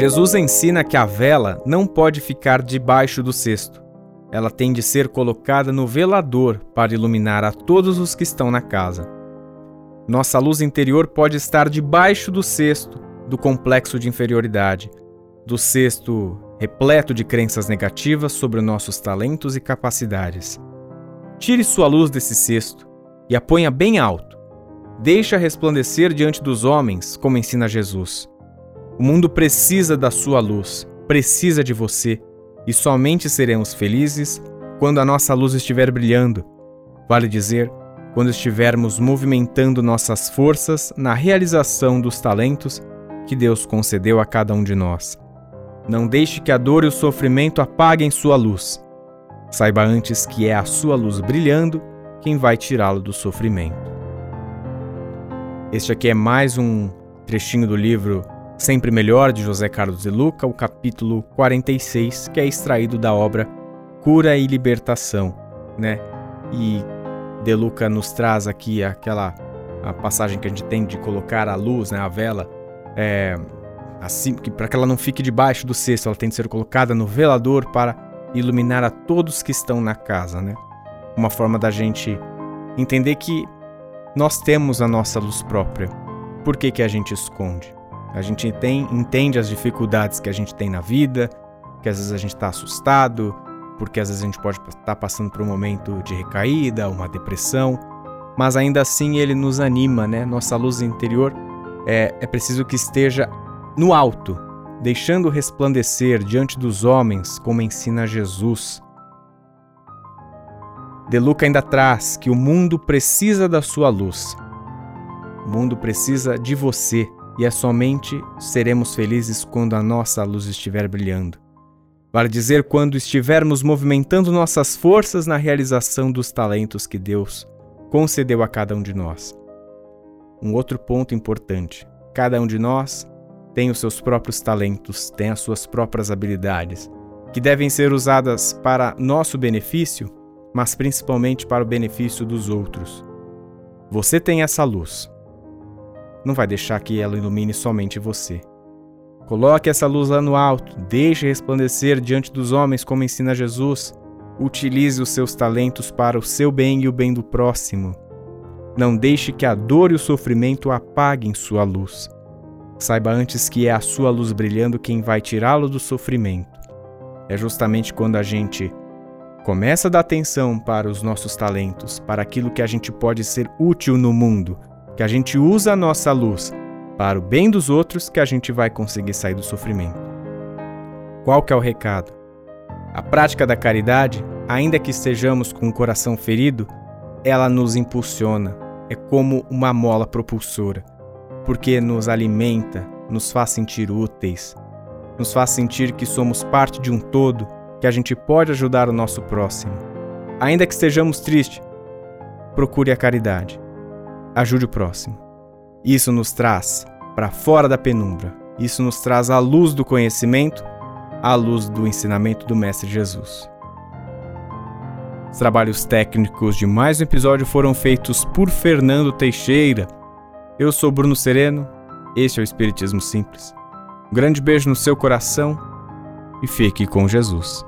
Jesus ensina que a vela não pode ficar debaixo do cesto. Ela tem de ser colocada no velador para iluminar a todos os que estão na casa. Nossa luz interior pode estar debaixo do cesto do complexo de inferioridade, do cesto repleto de crenças negativas sobre nossos talentos e capacidades. Tire sua luz desse cesto e a ponha bem alto. Deixa resplandecer diante dos homens, como ensina Jesus. O mundo precisa da sua luz, precisa de você, e somente seremos felizes quando a nossa luz estiver brilhando. Vale dizer, quando estivermos movimentando nossas forças na realização dos talentos que Deus concedeu a cada um de nós. Não deixe que a dor e o sofrimento apaguem sua luz. Saiba antes que é a sua luz brilhando quem vai tirá-lo do sofrimento. Este aqui é mais um trechinho do livro Sempre Melhor, de José Carlos de Luca, o capítulo 46, que é extraído da obra Cura e Libertação, né? E De Luca nos traz aqui aquela a passagem que a gente tem de colocar a luz, né, a vela, é, assim, para que ela não fique debaixo do cesto, ela tem de ser colocada no velador para iluminar a todos que estão na casa, né? Uma forma da gente entender que nós temos a nossa luz própria. Por que, que a gente esconde? A gente tem, entende as dificuldades que a gente tem na vida, que às vezes a gente está assustado, porque às vezes a gente pode estar tá passando por um momento de recaída, uma depressão, mas ainda assim ele nos anima, né? Nossa luz interior é, é preciso que esteja no alto, deixando resplandecer diante dos homens, como ensina Jesus. De Luca ainda traz que o mundo precisa da sua luz. O mundo precisa de você e é somente seremos felizes quando a nossa luz estiver brilhando. Vale dizer, quando estivermos movimentando nossas forças na realização dos talentos que Deus concedeu a cada um de nós. Um outro ponto importante: cada um de nós tem os seus próprios talentos, tem as suas próprias habilidades, que devem ser usadas para nosso benefício, mas principalmente para o benefício dos outros. Você tem essa luz, não vai deixar que ela ilumine somente você. Coloque essa luz lá no alto, deixe resplandecer diante dos homens como ensina Jesus. Utilize os seus talentos para o seu bem e o bem do próximo. Não deixe que a dor e o sofrimento apaguem sua luz. Saiba antes que é a sua luz brilhando quem vai tirá-lo do sofrimento. É justamente quando a gente começa a dar atenção para os nossos talentos, para aquilo que a gente pode ser útil no mundo, que a gente usa a nossa luz para o bem dos outros que a gente vai conseguir sair do sofrimento. Qual que é o recado? A prática da caridade, ainda que estejamos com o coração ferido, ela nos impulsiona, é como uma mola propulsora, porque nos alimenta, nos faz sentir úteis, nos faz sentir que somos parte de um todo, que a gente pode ajudar o nosso próximo. Ainda que estejamos tristes, procure a caridade ajude o próximo. Isso nos traz para fora da penumbra. Isso nos traz a luz do conhecimento, a luz do ensinamento do Mestre Jesus. Os trabalhos técnicos de mais um episódio foram feitos por Fernando Teixeira. Eu sou Bruno Sereno, este é o Espiritismo Simples. Um grande beijo no seu coração e fique com Jesus.